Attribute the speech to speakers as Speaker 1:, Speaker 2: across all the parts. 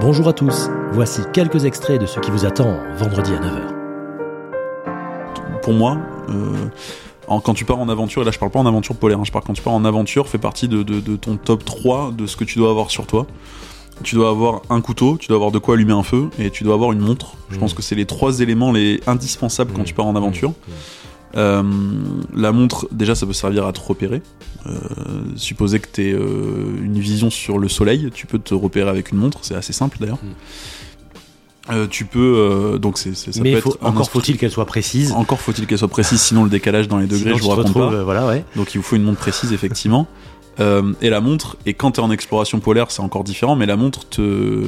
Speaker 1: Bonjour à tous, voici quelques extraits de ce qui vous attend vendredi à 9h.
Speaker 2: Pour moi, euh, en- quand tu pars en aventure, et là je parle pas en aventure polaire, hein, je parle quand tu pars en aventure, fait partie de, de- de ton top 3 de ce que tu dois avoir sur toi. Tu dois avoir un couteau, tu dois avoir de quoi allumer un feu, et tu dois avoir une montre. Je
Speaker 1: Mm.
Speaker 2: pense que c'est les trois éléments les indispensables quand
Speaker 1: Mm.
Speaker 2: tu pars en aventure. Euh, la montre, déjà, ça peut servir à te repérer. Euh, supposer que tu aies une vision sur le soleil, tu peux te repérer avec une montre, c'est assez simple d'ailleurs.
Speaker 1: Mm.
Speaker 2: Euh, tu peux, euh, donc c'est, ça
Speaker 1: Mais
Speaker 2: peut
Speaker 1: faut-
Speaker 2: être
Speaker 1: encore faut-il qu'elle soit précise.
Speaker 2: Encore faut-il qu'elle soit précise, sinon le décalage dans les degrés,
Speaker 1: Sinon,
Speaker 2: je vous
Speaker 1: te
Speaker 2: raconte
Speaker 1: retrouves,
Speaker 2: pas.
Speaker 1: euh, Voilà, ouais.
Speaker 2: Donc il vous faut une montre précise, effectivement. Euh, et la montre, et quand tu es en exploration polaire, c'est encore différent, mais la montre te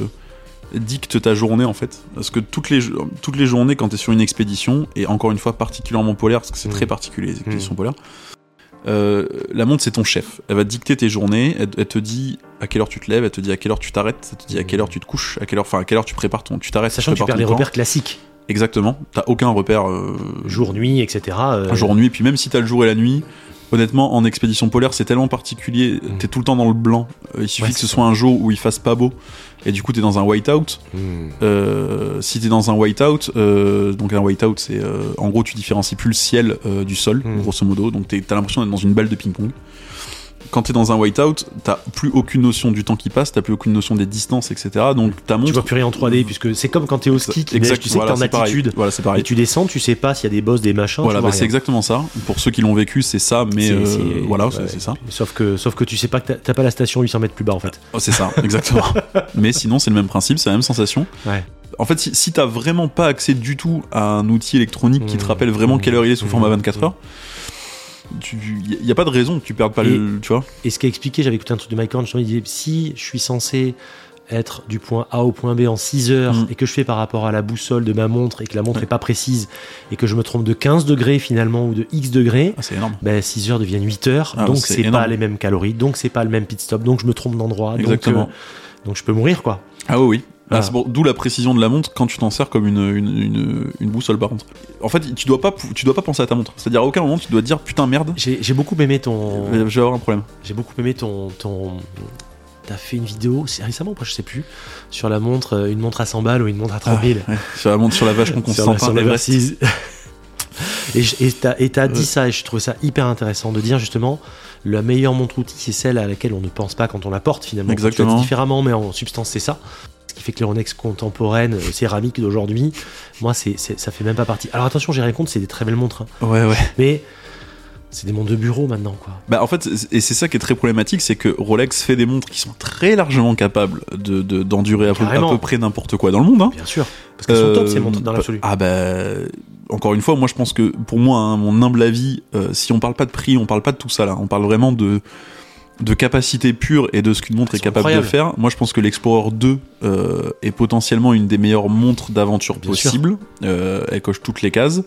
Speaker 2: dicte ta journée en fait. Parce que toutes les, toutes les journées, quand tu es sur une expédition, et encore une fois particulièrement polaire, parce que c'est
Speaker 1: Mm.
Speaker 2: très particulier les expéditions polaires, euh, la montre c'est ton chef. Elle va te dicter tes journées, elle, elle te dit à quelle heure tu te lèves, elle te dit à quelle heure tu t'arrêtes, elle te dit à quelle heure tu te couches, à quelle heure, enfin à quelle heure tu prépares ton, tu t'arrêtes,
Speaker 1: Sachant que tu perds les repères classiques.
Speaker 2: Exactement. T'as aucun repère. euh,
Speaker 1: Jour, nuit, etc. euh,
Speaker 2: jour nuit puis même si t'as le jour et la nuit honnêtement en expédition polaire c'est tellement particulier
Speaker 1: Mm.
Speaker 2: t'es tout le temps dans le blanc Euh, il suffit
Speaker 1: Ouais,
Speaker 2: que ce soit un jour où il fasse pas beau et du coup t'es dans un whiteout
Speaker 1: hmm.
Speaker 2: euh, si t'es dans un whiteout euh, donc un whiteout c'est euh, en gros tu différencies plus le ciel euh, du sol
Speaker 1: Mm.
Speaker 2: grosso modo donc t'as l'impression d'être dans une balle de ping pong quand t'es dans un whiteout t'as plus aucune notion du temps qui passe t'as plus aucune notion des distances etc donc ta
Speaker 1: Tu
Speaker 2: montre
Speaker 1: vois plus rien en 3D puisque c'est comme quand t'es au ski, qui neige, tu sais
Speaker 2: voilà,
Speaker 1: que t'es en
Speaker 2: c'est pareil.
Speaker 1: altitude.
Speaker 2: voilà c'est
Speaker 1: Et
Speaker 2: pareil
Speaker 1: tu descends, tu sais pas s'il y a des boss, des machins.
Speaker 2: voilà
Speaker 1: tu
Speaker 2: bah, c'est exactement ça pour ceux qui l'ont vécu c'est ça mais euh, voilà
Speaker 1: ouais,
Speaker 2: c'est- ça
Speaker 1: Sauf que, sauf que tu sais pas que t'as- pas la station 800 mètres plus bas en fait.
Speaker 2: Oh, c'est ça, exactement. Mais sinon, c'est le même principe, c'est la même sensation.
Speaker 1: Ouais.
Speaker 2: En fait, si, si t'as vraiment pas accès du tout à un outil électronique qui te
Speaker 1: Mmh.
Speaker 2: rappelle vraiment quelle heure il est sous
Speaker 1: Mmh.
Speaker 2: format 24 heures, il y a pas de raison que tu perdes pas
Speaker 1: Et-
Speaker 2: le. Tu vois
Speaker 1: Et ce qu'a expliqué, j'avais écouté un truc de Mike Horn, il disait si je suis censé être du point A au point B en 6 heures
Speaker 2: Mm.
Speaker 1: et que je fais par rapport à la boussole de ma montre et que la montre est pas précise et que je me trompe de 15 degrés finalement ou de X degrés,
Speaker 2: Ah,
Speaker 1: ben 6 heures deviennent 8 heures,
Speaker 2: Ah,
Speaker 1: donc
Speaker 2: c'est
Speaker 1: pas les mêmes calories, donc c'est pas le même pit stop, donc je me trompe d'endroit, donc, euh, donc je peux mourir quoi.
Speaker 2: Ah oui, oui. Ah,
Speaker 1: Voilà.
Speaker 2: D'où la précision de la montre quand tu t'en sers comme une, une, une, une boussole par contre. En fait, tu dois pas, tu dois pas penser à ta montre. C'est-à-dire à aucun moment tu dois te dire putain merde,
Speaker 1: J'ai beaucoup aimé ton,
Speaker 2: je vais avoir un problème.
Speaker 1: j'ai beaucoup aimé ton, ton, t'as fait une vidéo, récemment, je sais plus, sur la montre, euh, une montre à 100 balles ou une montre à 30 000.
Speaker 2: Ouais, sur la montre sur la vache qu'on
Speaker 1: sur la, sur la
Speaker 2: Everest.
Speaker 1: Versys. et t'as dit ça et je trouve ça hyper intéressant de dire justement la meilleure montre outil c'est celle à laquelle on ne pense pas quand on la porte finalement. Tu
Speaker 2: Exactement.
Speaker 1: dit différemment mais en substance c'est ça. Ce qui fait que les Rolex contemporaines euh, céramiques d'aujourd'hui, moi c'est ça fait même pas partie. Alors attention j'ai rien contre, c'est des très belles montres, hein.
Speaker 2: Ouais, ouais.
Speaker 1: mais c'est des montres de bureau maintenant quoi.
Speaker 2: Bah en fait, et c'est ça qui est très problématique, c'est que Rolex fait des montres qui sont très largement capables de de- d'endurer à, peu- à
Speaker 1: Carrément.
Speaker 2: peu près n'importe quoi dans le monde. Hein.
Speaker 1: Bien sûr, parce qu'elles sont
Speaker 2: Euh,
Speaker 1: top ces montres dans l'absolu.
Speaker 2: Ah bah encore une fois, moi je pense que pour moi, hein, mon humble avis, euh, si on parle pas de prix, on parle pas de tout ça là, on parle vraiment de de capacité pure et de ce qu'une montre est capable de faire. Moi je pense que l'Explorer 2 euh, est potentiellement une des meilleures montres d'aventure possibles. Euh, elle coche toutes les cases.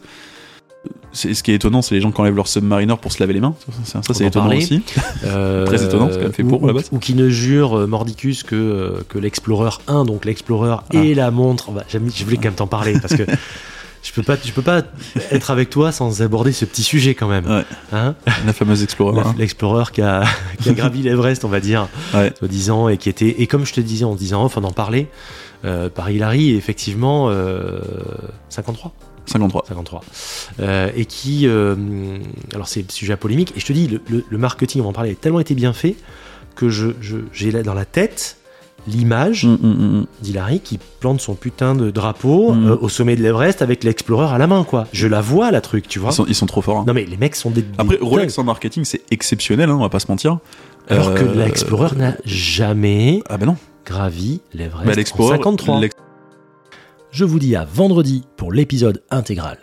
Speaker 2: C'est, ce qui est étonnant, c'est les gens qui enlèvent leur submariner pour se laver les mains. Ça, c'est étonnant aussi.
Speaker 1: Euh,
Speaker 2: Très étonnant, ce qu'elle fait pour,
Speaker 1: ou,
Speaker 2: la base.
Speaker 1: ou qui ne jure euh, mordicus que, que l'Explorer 1, donc l'Explorer
Speaker 2: Ah.
Speaker 1: et la montre. Bah, je voulais quand même t'en parler parce que je peux pas, je peux pas être avec toi sans aborder ce petit sujet quand même.
Speaker 2: Ouais.
Speaker 1: Hein
Speaker 2: La fameuse Explorer. Hein.
Speaker 1: L'Explorer qui a, qui a gravi l'Everest, on va dire,
Speaker 2: Ouais.
Speaker 1: soi-disant, et qui était, et comme je te disais en disant off, on en parlait, euh, par Hilary, effectivement, euh, 53
Speaker 2: 53.
Speaker 1: 53. Euh, et qui. euh, alors, c'est sujet à polémique. Et je te dis, le, le- le marketing, on va en parler, a tellement été bien fait que je, je- j'ai là dans la tête l'image
Speaker 2: Mm, mm, mm,
Speaker 1: d'Hilary qui plante son putain de drapeau euh, au sommet de l'Everest avec l'Explorer à la main, quoi. Je la vois, la truc, tu vois.
Speaker 2: Ils, sont, ils sont trop forts. hein.
Speaker 1: Non, mais les mecs sont des. des
Speaker 2: Après, Rolex en marketing, c'est exceptionnel, hein, on va pas se mentir.
Speaker 1: Alors que
Speaker 2: Euh,
Speaker 1: l'Explorer n'a jamais
Speaker 2: Ah bah non.
Speaker 1: gravi l'Everest
Speaker 2: Bah,
Speaker 1: en
Speaker 2: l'Explorer,
Speaker 1: 53.
Speaker 2: l'ex-
Speaker 1: Je vous dis à vendredi pour l'épisode intégral.